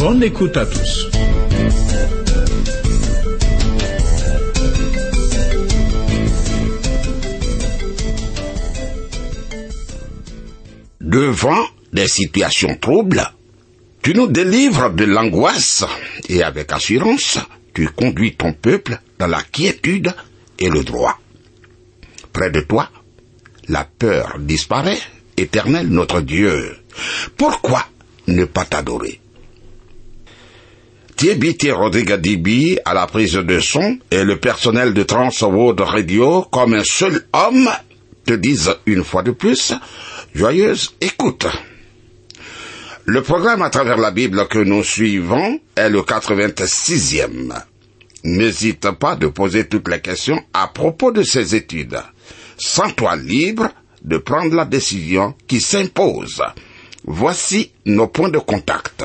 Bonne écoute à tous. Devant des situations troubles, tu nous délivres de l'angoisse et avec assurance, tu conduis ton peuple dans la quiétude et le droit. Près de toi, la peur disparaît, éternel notre Dieu. Pourquoi ne pas t'adorer? Thierry Rodrigue Dibi à la prise de son et le personnel de Trans World Radio comme un seul homme te disent une fois de plus joyeuse écoute. Le programme à travers la Bible que nous suivons est le 86e. N'hésite pas de poser toutes les questions à propos de ces études. Sens-toi libre de prendre la décision qui s'impose. Voici nos points de contact.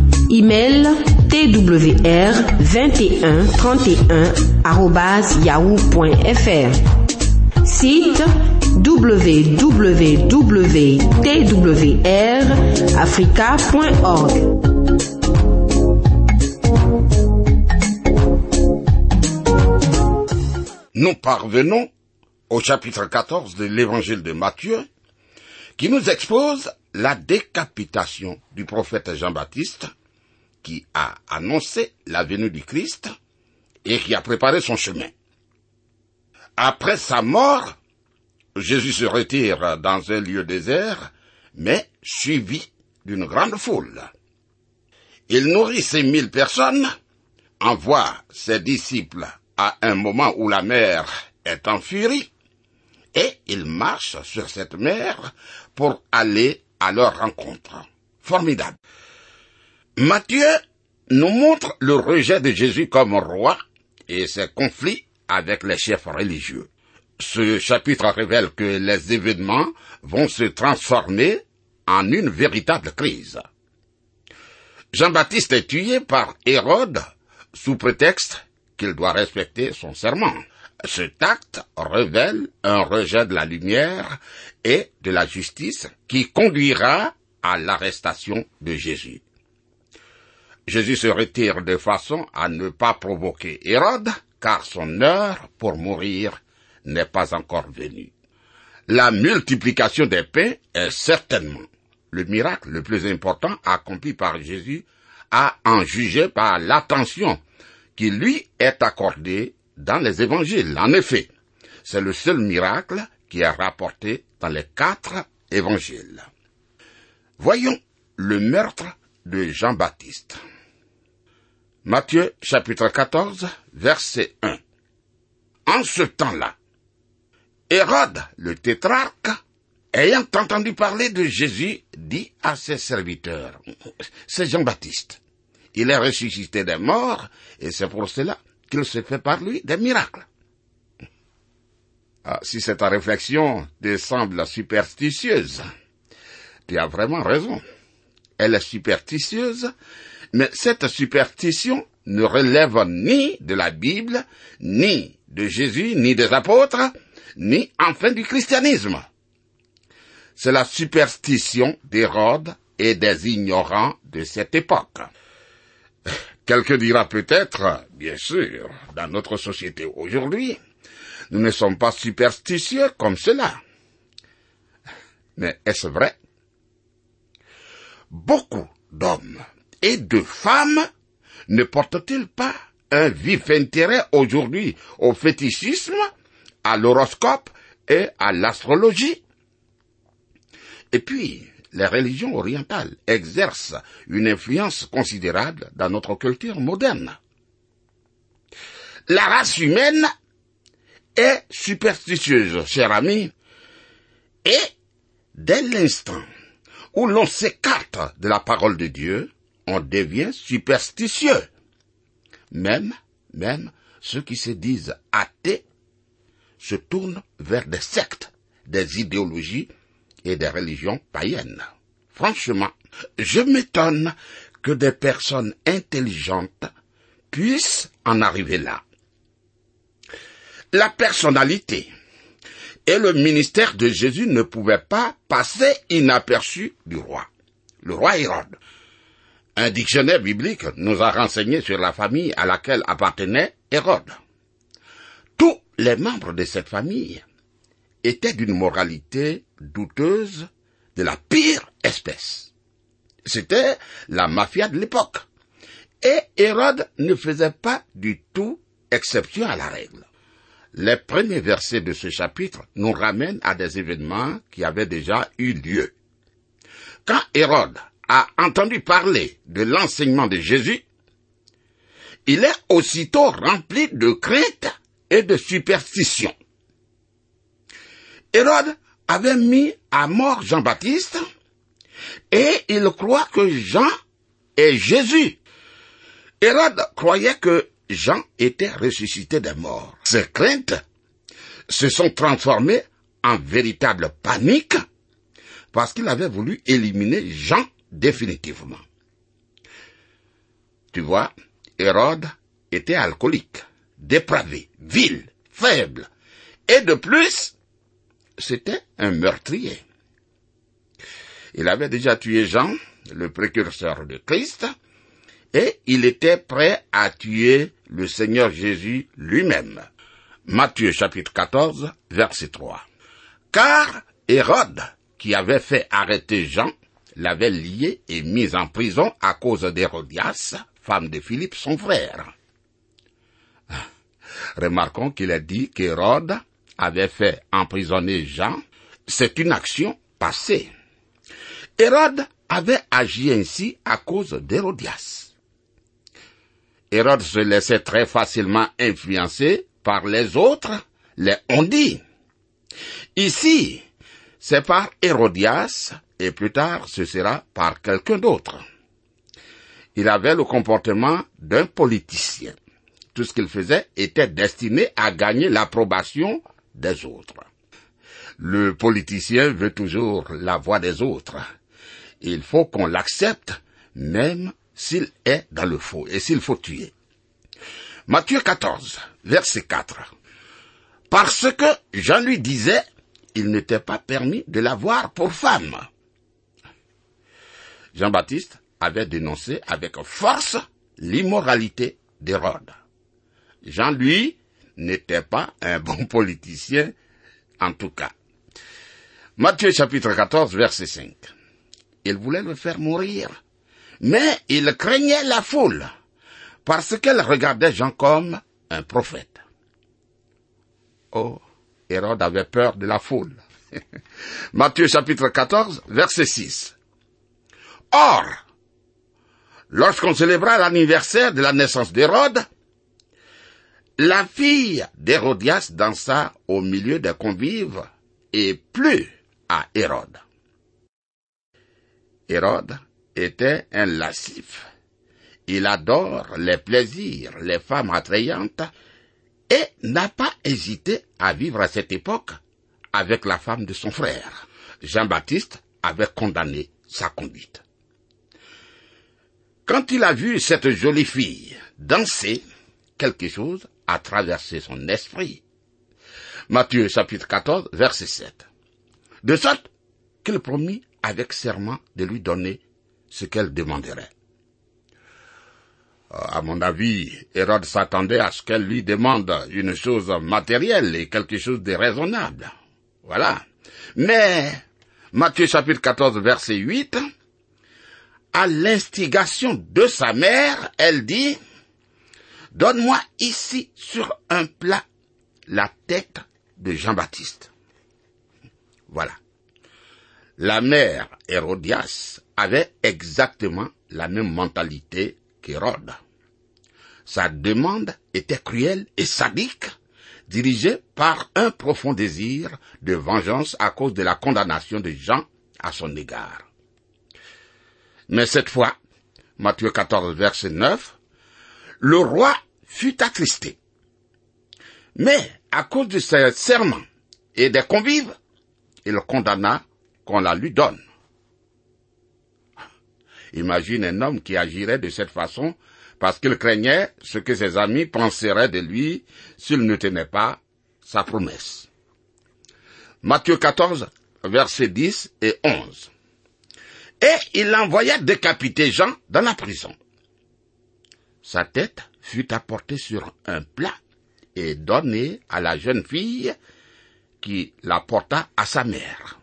Email twr 21 31 yahoo.fr. Site www.twrafrica.org. Nous parvenons au chapitre 14 de l'évangile de Matthieu, qui nous expose la décapitation du prophète Jean-Baptiste, qui a annoncé la venue du Christ et qui a préparé son chemin. Après sa mort, Jésus se retire dans un lieu désert, mais suivi d'une grande foule. Il nourrit ces mille personnes, envoie ses disciples à un moment où la mer est en furie, et il marche sur cette mer pour aller à leur rencontre. Formidable. Matthieu nous montre le rejet de Jésus comme roi et ses conflits avec les chefs religieux. Ce chapitre révèle que les événements vont se transformer en une véritable crise. Jean-Baptiste est tué par Hérode sous prétexte qu'il doit respecter son serment. Cet acte révèle un rejet de la lumière et de la justice qui conduira à l'arrestation de Jésus. Jésus se retire de façon à ne pas provoquer Hérode, car son heure pour mourir n'est pas encore venue. La multiplication des pains est certainement le miracle le plus important accompli par Jésus à en juger par l'attention qui lui est accordée dans les évangiles. En effet, c'est le seul miracle qui est rapporté dans les quatre évangiles. Voyons le meurtre de Jean-Baptiste. Matthieu chapitre 14 verset 1. En ce temps-là, Hérode le tétrarque, ayant entendu parler de Jésus, dit à ses serviteurs, c'est Jean-Baptiste. Il est ressuscité des morts, et c'est pour cela qu'il se fait par lui des miracles. Ah, si cette réflexion te semble superstitieuse, tu as vraiment raison. Elle est superstitieuse, mais cette superstition ne relève ni de la Bible, ni de Jésus, ni des apôtres, ni enfin du christianisme. C'est la superstition d'Hérode et des ignorants de cette époque. Quelqu'un dira peut-être, bien sûr, dans notre société aujourd'hui, nous ne sommes pas superstitieux comme cela. Mais est-ce vrai? Beaucoup d'hommes et de femmes ne portent-ils pas un vif intérêt aujourd'hui au fétichisme, à l'horoscope et à l'astrologie? Et puis, les religions orientales exercent une influence considérable dans notre culture moderne. La race humaine est superstitieuse, cher ami, et dès l'instant où l'on s'écarte de la parole de Dieu, on devient superstitieux. Même, même ceux qui se disent athées se tournent vers des sectes, des idéologies et des religions païennes. Franchement, je m'étonne que des personnes intelligentes puissent en arriver là. La personnalité et le ministère de Jésus ne pouvaient pas passer inaperçus du roi, le roi Hérode. Un dictionnaire biblique nous a renseigné sur la famille à laquelle appartenait Hérode. Tous les membres de cette famille étaient d'une moralité douteuse de la pire espèce. C'était la mafia de l'époque. Et Hérode ne faisait pas du tout exception à la règle. Les premiers versets de ce chapitre nous ramènent à des événements qui avaient déjà eu lieu. Quand Hérode a entendu parler de l'enseignement de Jésus, il est aussitôt rempli de crainte et de superstition. Hérode avait mis à mort Jean-Baptiste et il croit que Jean est Jésus. Hérode croyait que Jean était ressuscité des morts. Ses craintes se sont transformées en véritable panique parce qu'il avait voulu éliminer Jean définitivement. Tu vois, Hérode était alcoolique, dépravé, vil, faible, et de plus, c'était un meurtrier. Il avait déjà tué Jean, le précurseur de Christ, et il était prêt à tuer le Seigneur Jésus lui-même. Matthieu chapitre 14, verset 3. Car Hérode, qui avait fait arrêter Jean, l'avait lié et mis en prison à cause d'Hérodias, femme de Philippe, son frère. Remarquons qu'il a dit qu'Hérode avait fait emprisonner Jean. C'est une action passée. Hérode avait agi ainsi à cause d'Hérodias. Hérode se laissait très facilement influencer par les autres, les on dit. Ici, c'est par Hérodias, et plus tard ce sera par quelqu'un d'autre. Il avait le comportement d'un politicien. Tout ce qu'il faisait était destiné à gagner l'approbation des autres. Le politicien veut toujours la voix des autres. Il faut qu'on l'accepte, même s'il est dans le faux et s'il faut tuer. Matthieu 14, verset 4. Parce que Jean lui disait, il n'était pas permis de l'avoir pour femme. Jean-Baptiste avait dénoncé avec force l'immoralité d'Hérode. Jean, lui, n'était pas un bon politicien, en tout cas. Matthieu chapitre 14, verset 5. Il voulait le faire mourir, mais il craignait la foule, parce qu'elle regardait Jean comme un prophète. Oh, Hérode avait peur de la foule. Matthieu chapitre 14, verset 6. Or, lorsqu'on célébra l'anniversaire de la naissance d'Hérode, la fille d'Hérodias dansa au milieu des convives et plut à Hérode. Hérode était un lascif. Il adore les plaisirs, les femmes attrayantes, et n'a pas hésité à vivre à cette époque avec la femme de son frère. Jean-Baptiste avait condamné sa conduite. Quand il a vu cette jolie fille danser, quelque chose a traversé son esprit. Matthieu chapitre 14, verset 7. De sorte qu'il promit avec serment de lui donner ce qu'elle demanderait. À mon avis, Hérode s'attendait à ce qu'elle lui demande une chose matérielle et quelque chose de raisonnable. Voilà. Mais, Matthieu chapitre 14 verset 8, à l'instigation de sa mère, elle dit, Donne-moi ici sur un plat la tête de Jean-Baptiste. Voilà. La mère Hérodias avait exactement la même mentalité Sa demande était cruelle et sadique, dirigée par un profond désir de vengeance à cause de la condamnation de Jean à son égard. Mais cette fois, Matthieu 14, verset 9, le roi fut attristé. Mais à cause de ses serments et des convives, il condamna qu'on la lui donne. Imagine un homme qui agirait de cette façon parce qu'il craignait ce que ses amis penseraient de lui s'il ne tenait pas sa promesse. Matthieu 14, versets 10 et 11. Et il envoya décapiter Jean dans la prison. Sa tête fut apportée sur un plat et donnée à la jeune fille qui la porta à sa mère.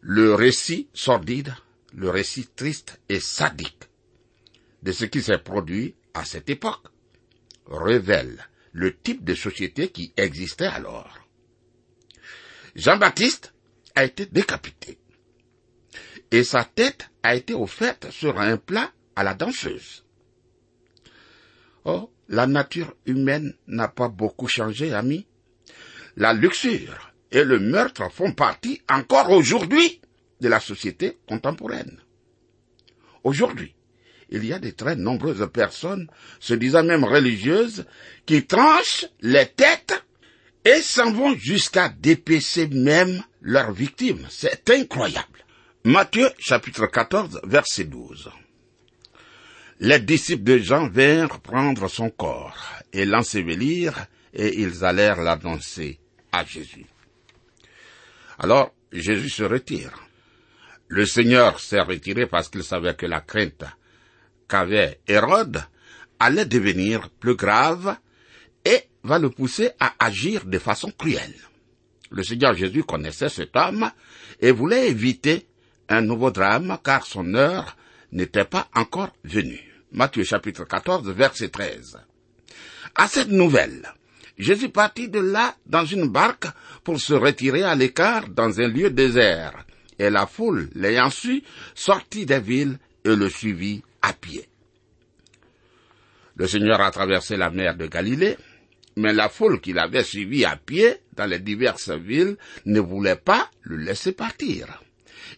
Le récit sordide, le récit triste et sadique de ce qui s'est produit à cette époque révèle le type de société qui existait alors. Jean-Baptiste a été décapité et sa tête a été offerte sur un plat à la danseuse. Oh, la nature humaine n'a pas beaucoup changé, ami. La luxure et le meurtre font partie encore aujourd'hui de la société contemporaine. Aujourd'hui, il y a de très nombreuses personnes, se disant même religieuses, qui tranchent les têtes et s'en vont jusqu'à dépecer même leurs victimes. C'est incroyable. Matthieu chapitre 14 verset 12. Les disciples de Jean vinrent prendre son corps et l'ensevelir et ils allèrent l'annoncer à Jésus. Alors Jésus se retire. Le Seigneur s'est retiré parce qu'il savait que la crainte qu'avait Hérode allait devenir plus grave et va le pousser à agir de façon cruelle. Le Seigneur Jésus connaissait cet homme et voulait éviter un nouveau drame car son heure n'était pas encore venue. Matthieu chapitre 14 verset 13. À cette nouvelle, Jésus partit de là dans une barque pour se retirer à l'écart dans un lieu désert, et la foule, l'ayant su, sortit des villes et le suivit à pied. Le Seigneur a traversé la mer de Galilée, mais la foule qui l'avait suivi à pied dans les diverses villes ne voulait pas le laisser partir.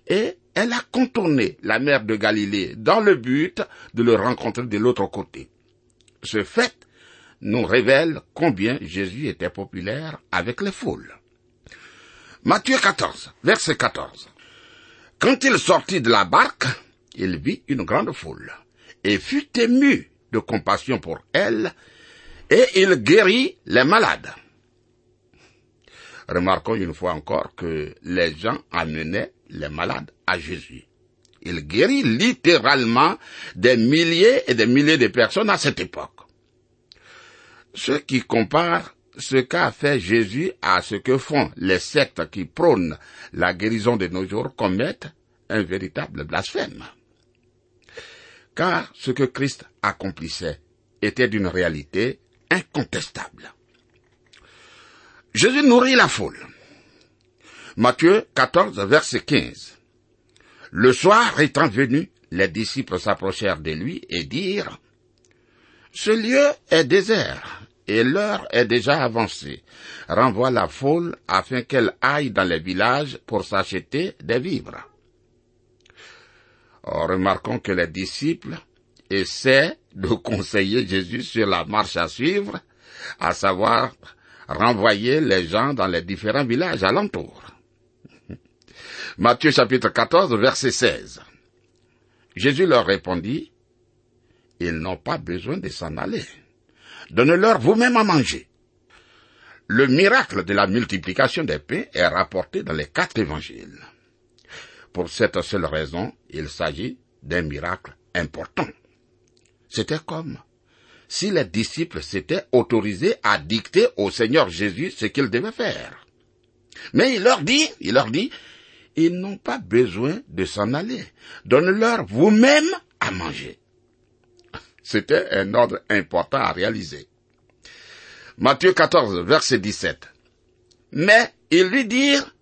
Et elle a contourné la mer de Galilée dans le but de le rencontrer de l'autre côté. Ce fait nous révèle combien Jésus était populaire avec les foules. Matthieu 14, verset 14. Quand il sortit de la barque, il vit une grande foule et fut ému de compassion pour elle et il guérit les malades. Remarquons une fois encore que les gens amenaient les malades à Jésus. Il guérit littéralement des milliers et des milliers de personnes à cette époque. Ceux qui comparent ce qu'a fait Jésus à ce que font les sectes qui prônent la guérison de nos jours commettent un véritable blasphème. Car ce que Christ accomplissait était d'une réalité incontestable. Jésus nourrit la foule. Matthieu 14, verset 15. Le soir étant venu, les disciples s'approchèrent de lui et dirent, Ce lieu est désert et l'heure est déjà avancée. Renvoie la foule afin qu'elle aille dans les villages pour s'acheter des vivres. remarquons que les disciples essaient de conseiller Jésus sur la marche à suivre, à savoir renvoyer les gens dans les différents villages alentours. Matthieu chapitre 14 verset 16. Jésus leur répondit, Ils n'ont pas besoin de s'en aller. Donnez-leur vous-même à manger. Le miracle de la multiplication des pains est rapporté dans les quatre évangiles. Pour cette seule raison, il s'agit d'un miracle important. C'était comme si les disciples s'étaient autorisés à dicter au Seigneur Jésus ce qu'il devait faire. Mais il leur dit, il leur dit, ils n'ont pas besoin de s'en aller. Donne-leur vous-même à manger. C'était un ordre important à réaliser. Matthieu 14, verset 17. Mais ils lui dirent,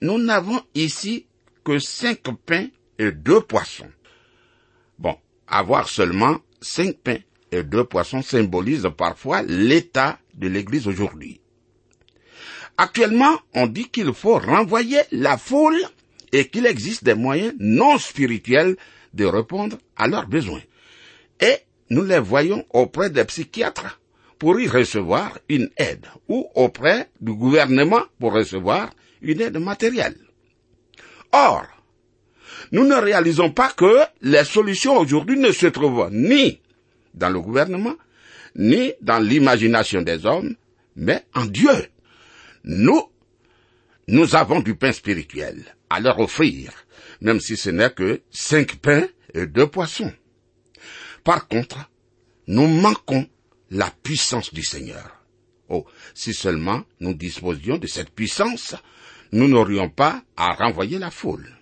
nous n'avons ici que cinq pains et deux poissons. Bon, avoir seulement cinq pains et deux poissons symbolise parfois l'état de l'Église aujourd'hui. Actuellement, on dit qu'il faut renvoyer la foule et qu'il existe des moyens non spirituels de répondre à leurs besoins. Nous les voyons auprès des psychiatres pour y recevoir une aide ou auprès du gouvernement pour recevoir une aide matérielle. Or, nous ne réalisons pas que les solutions aujourd'hui ne se trouvent ni dans le gouvernement, ni dans l'imagination des hommes, mais en Dieu. Nous, nous avons du pain spirituel à leur offrir, même si ce n'est que cinq pains et deux poissons. Par contre, nous manquons la puissance du Seigneur. Oh, si seulement nous disposions de cette puissance, nous n'aurions pas à renvoyer la foule.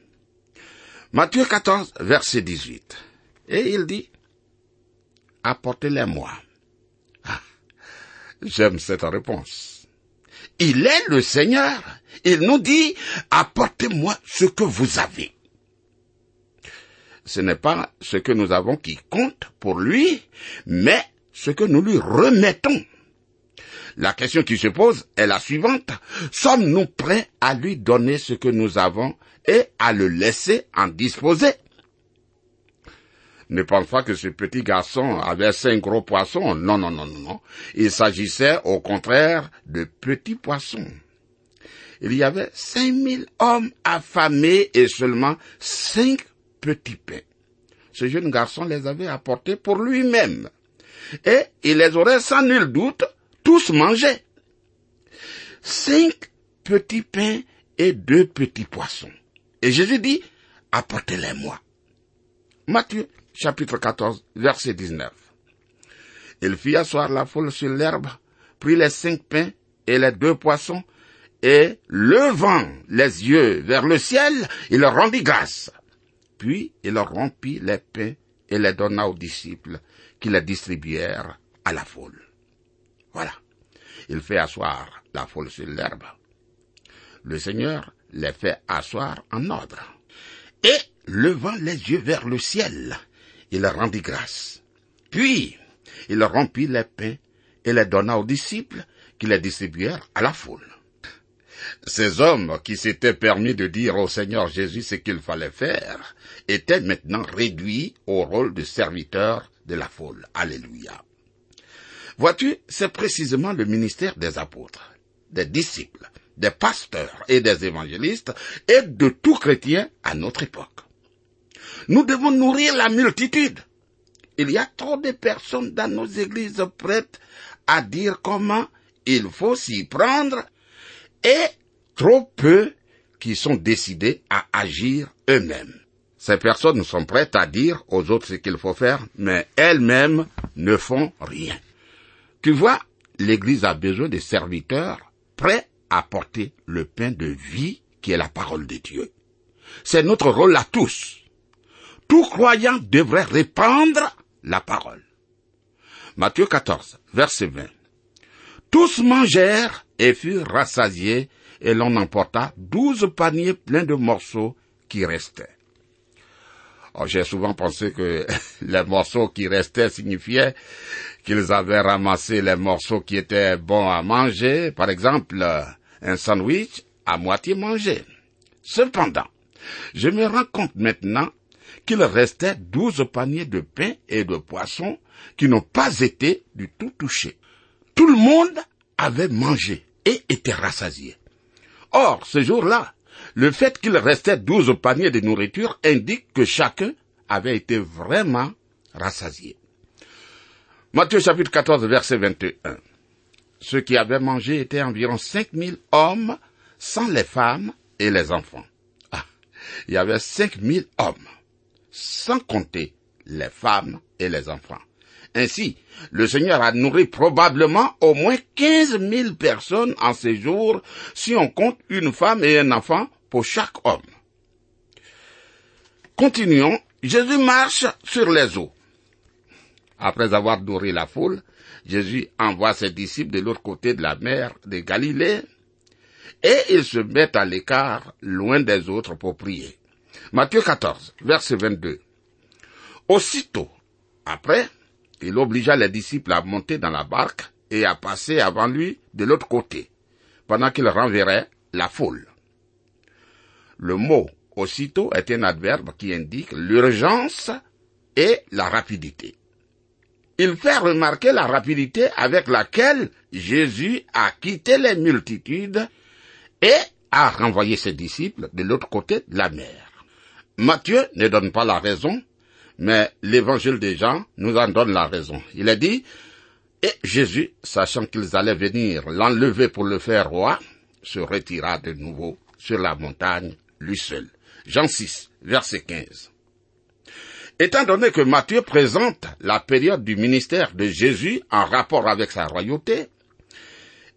Matthieu 14, verset 18. Et il dit, apportez-les-moi. Ah, j'aime cette réponse. Il est le Seigneur. Il nous dit, apportez-moi ce que vous avez. Ce n'est pas ce que nous avons qui compte pour lui, mais ce que nous lui remettons. La question qui se pose est la suivante. Sommes-nous prêts à lui donner ce que nous avons et à le laisser en disposer? Ne pense pas que ce petit garçon avait cinq gros poissons. Non, non, non, non, non. Il s'agissait au contraire de petits poissons. Il y avait cinq mille hommes affamés et seulement cinq petits pains. Ce jeune garçon les avait apportés pour lui-même et il les aurait sans nul doute tous mangés. Cinq petits pains et deux petits poissons. Et Jésus dit, apportez-les-moi. Matthieu chapitre 14 verset 19. Il fit asseoir la foule sur l'herbe, prit les cinq pains et les deux poissons, et levant les yeux vers le ciel, il rendit grâce. Puis il rompit les pains et les donna aux disciples, qui les distribuèrent à la foule. Voilà. Il fait asseoir la foule sur l'herbe. Le Seigneur les fait asseoir en ordre. Et, levant les yeux vers le ciel, il rendit grâce. Puis, il rompit les pains et les donna aux disciples qui les distribuèrent à la foule. Ces hommes qui s'étaient permis de dire au Seigneur Jésus ce qu'il fallait faire étaient maintenant réduits au rôle de serviteurs de la foule. Alléluia. Vois-tu, c'est précisément le ministère des apôtres, des disciples, des pasteurs et des évangélistes et de tout chrétien à notre époque. Nous devons nourrir la multitude. Il y a trop de personnes dans nos églises prêtes à dire comment il faut s'y prendre et trop peu qui sont décidés à agir eux-mêmes. Ces personnes sont prêtes à dire aux autres ce qu'il faut faire, mais elles-mêmes ne font rien. Tu vois, l'Église a besoin de serviteurs prêts à porter le pain de vie qui est la parole de Dieu. C'est notre rôle à tous. Tout croyant devrait répandre la parole. Matthieu 14, verset 20. Tous mangèrent et furent rassasiés, et l'on emporta douze paniers pleins de morceaux qui restaient. Oh, j'ai souvent pensé que les morceaux qui restaient signifiaient qu'ils avaient ramassé les morceaux qui étaient bons à manger, par exemple un sandwich à moitié mangé. Cependant, je me rends compte maintenant qu'il restait douze paniers de pain et de poissons qui n'ont pas été du tout touchés. Tout le monde avait mangé et était rassasié. Or, ce jour-là, le fait qu'il restait douze paniers de nourriture indique que chacun avait été vraiment rassasié. Matthieu chapitre 14 verset 21. Ceux qui avaient mangé étaient environ cinq mille hommes, sans les femmes et les enfants. Ah, il y avait cinq mille hommes, sans compter les femmes et les enfants. Ainsi, le Seigneur a nourri probablement au moins quinze mille personnes en ces jours si on compte une femme et un enfant pour chaque homme. Continuons. Jésus marche sur les eaux. Après avoir nourri la foule, Jésus envoie ses disciples de l'autre côté de la mer de Galilée et ils se mettent à l'écart, loin des autres, pour prier. Matthieu 14, verset 22. Aussitôt, après, il obligea les disciples à monter dans la barque et à passer avant lui de l'autre côté, pendant qu'il renverrait la foule. Le mot aussitôt est un adverbe qui indique l'urgence et la rapidité. Il fait remarquer la rapidité avec laquelle Jésus a quitté les multitudes et a renvoyé ses disciples de l'autre côté de la mer. Matthieu ne donne pas la raison, mais l'évangile des gens nous en donne la raison. Il a dit, et Jésus, sachant qu'ils allaient venir l'enlever pour le faire roi, se retira de nouveau sur la montagne, lui seul. Jean 6, verset 15. Étant donné que Matthieu présente la période du ministère de Jésus en rapport avec sa royauté,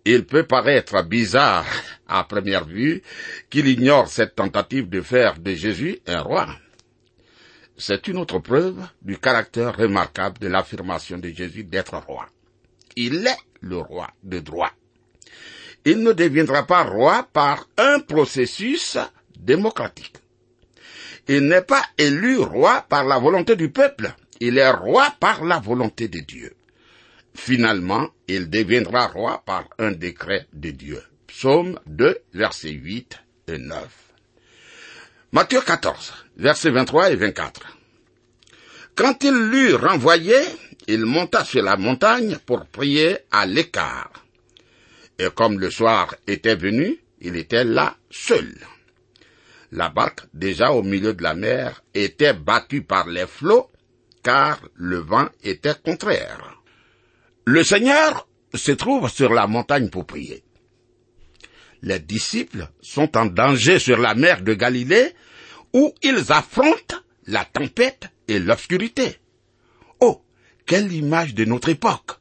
il peut paraître bizarre à première vue qu'il ignore cette tentative de faire de Jésus un roi. C'est une autre preuve du caractère remarquable de l'affirmation de Jésus d'être roi. Il est le roi de droit. Il ne deviendra pas roi par un processus démocratique. Il n'est pas élu roi par la volonté du peuple, il est roi par la volonté de Dieu. Finalement, il deviendra roi par un décret de Dieu. Psaume 2, versets 8 et 9. Matthieu 14, versets 23 et 24. Quand il l'eut renvoyé, il monta sur la montagne pour prier à l'écart. Et comme le soir était venu, il était là seul. La barque, déjà au milieu de la mer, était battue par les flots, car le vent était contraire. Le Seigneur se trouve sur la montagne pour prier. Les disciples sont en danger sur la mer de Galilée, où ils affrontent la tempête et l'obscurité. Oh, quelle image de notre époque.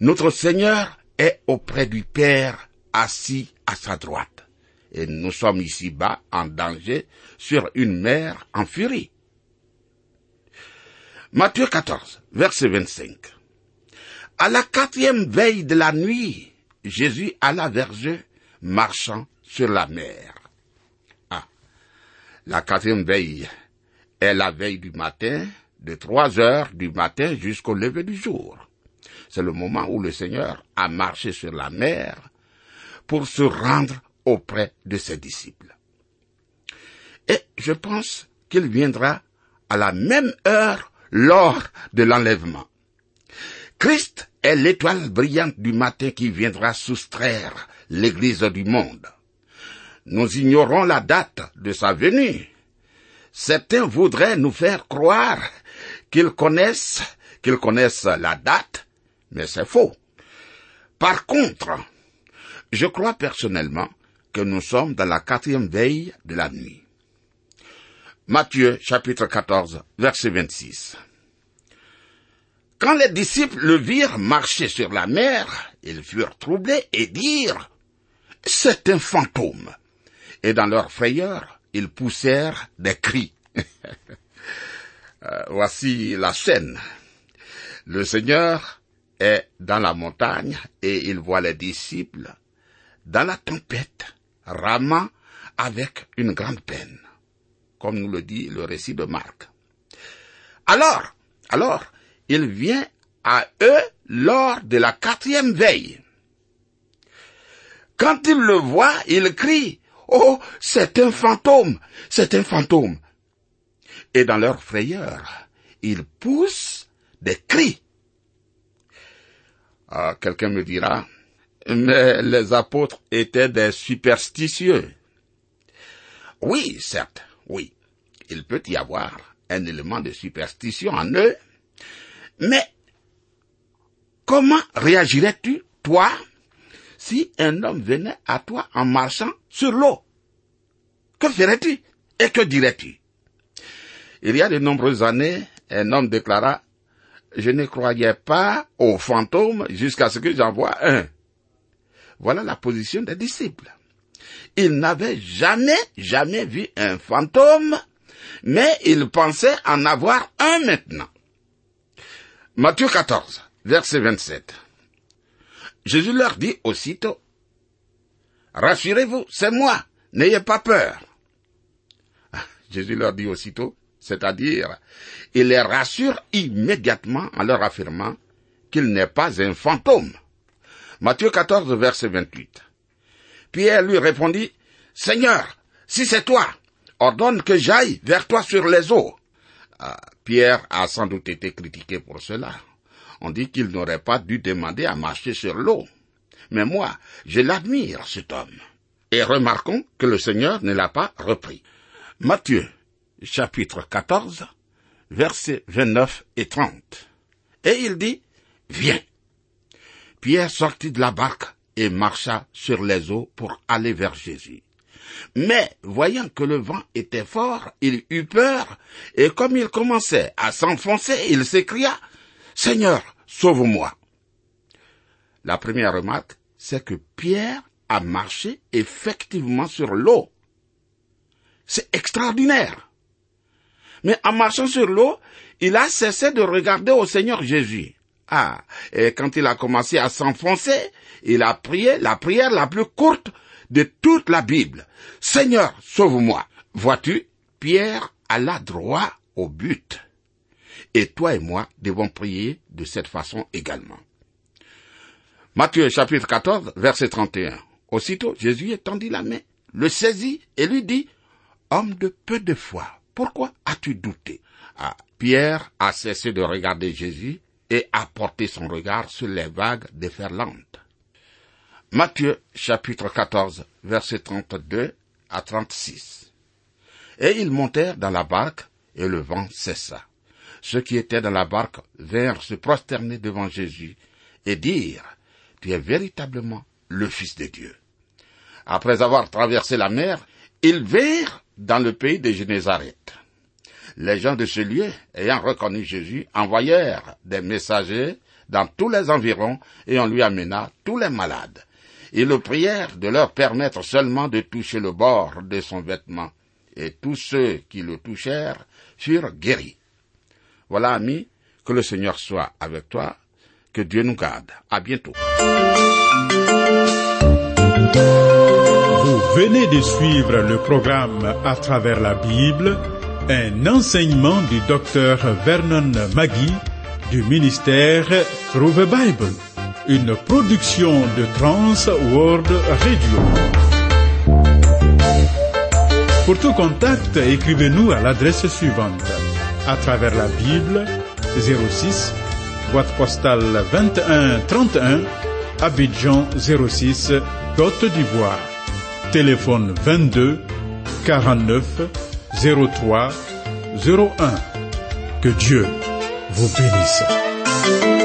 Notre Seigneur est auprès du Père, assis à sa droite. Et nous sommes ici-bas en danger sur une mer en furie. Matthieu 14, verset 25. À la quatrième veille de la nuit, Jésus alla vers eux, marchant sur la mer. La quatrième veille est la veille du matin, de trois heures du matin jusqu'au lever du jour. C'est le moment où le Seigneur a marché sur la mer pour se rendre auprès de ses disciples. Et je pense qu'il viendra à la même heure lors de l'enlèvement. Christ est l'étoile brillante du matin qui viendra soustraire l'Église du monde. Nous ignorons la date de sa venue. Certains voudraient nous faire croire qu'ils connaissent, qu'ils connaissent la date, mais c'est faux. Par contre, je crois personnellement que nous sommes dans la quatrième veille de la nuit. Matthieu chapitre 14 verset 26. Quand les disciples le virent marcher sur la mer, ils furent troublés et dirent, c'est un fantôme. Et dans leur frayeur, ils poussèrent des cris. Euh, voici la scène. Le Seigneur est dans la montagne et il voit les disciples dans la tempête, ramant avec une grande peine, comme nous le dit le récit de Marc. Alors, alors, il vient à eux lors de la quatrième veille. Quand il le voit, il crie, Oh, c'est un fantôme, c'est un fantôme. Et dans leur frayeur, ils poussent des cris. Ah, quelqu'un me dira, mais les apôtres étaient des superstitieux. Oui, certes, oui, il peut y avoir un élément de superstition en eux, mais comment réagirais-tu, toi, si un homme venait à toi en marchant sur l'eau Que ferais-tu et que dirais-tu? Il y a de nombreuses années, un homme déclara, je ne croyais pas aux fantômes jusqu'à ce que j'en vois un. Voilà la position des disciples. Ils n'avaient jamais, jamais vu un fantôme, mais ils pensaient en avoir un maintenant. Matthieu 14, verset 27. Jésus leur dit aussitôt, Rassurez-vous, c'est moi, n'ayez pas peur. Jésus leur dit aussitôt, c'est-à-dire, il les rassure immédiatement en leur affirmant qu'il n'est pas un fantôme. Matthieu 14, verset 28. Pierre lui répondit, Seigneur, si c'est toi, ordonne que j'aille vers toi sur les eaux. Ah, Pierre a sans doute été critiqué pour cela. On dit qu'il n'aurait pas dû demander à marcher sur l'eau. Mais moi, je l'admire, cet homme. Et remarquons que le Seigneur ne l'a pas repris. Matthieu, chapitre 14, versets 29 et 30. Et il dit, Viens. Pierre sortit de la barque et marcha sur les eaux pour aller vers Jésus. Mais, voyant que le vent était fort, il eut peur, et comme il commençait à s'enfoncer, il s'écria, Seigneur, sauve-moi. La première remarque, c'est que Pierre a marché effectivement sur l'eau. C'est extraordinaire. Mais en marchant sur l'eau, il a cessé de regarder au Seigneur Jésus. Ah, et quand il a commencé à s'enfoncer, il a prié la prière la plus courte de toute la Bible. Seigneur, sauve-moi. Vois-tu, Pierre alla droit au but. Et toi et moi devons prier de cette façon également. Matthieu chapitre 14, verset 31. Aussitôt, Jésus étendit la main, le saisit et lui dit, Homme de peu de foi, pourquoi as-tu douté? Ah, Pierre a cessé de regarder Jésus et a porté son regard sur les vagues déferlantes. Matthieu chapitre 14 verset 32 à 36. Et ils montèrent dans la barque et le vent cessa. Ceux qui étaient dans la barque vinrent se prosterner devant Jésus et dire, Tu es véritablement le Fils de Dieu. Après avoir traversé la mer, ils vinrent dans le pays de Génézareth. Les gens de ce lieu, ayant reconnu Jésus, envoyèrent des messagers dans tous les environs et on lui amena tous les malades ils le prièrent de leur permettre seulement de toucher le bord de son vêtement, et tous ceux qui le touchèrent furent guéris. Voilà, amis, que le Seigneur soit avec toi, que Dieu nous garde. À bientôt. Vous venez de suivre le programme À travers la Bible, un enseignement du docteur Vernon Magui du ministère Through the Bible une production de Trans World Radio. Pour tout contact, écrivez-nous à l'adresse suivante. À travers la Bible, 06, boîte postale 21 31, Abidjan 06, Côte d'Ivoire. Téléphone 22 49 03 01. Que Dieu vous bénisse.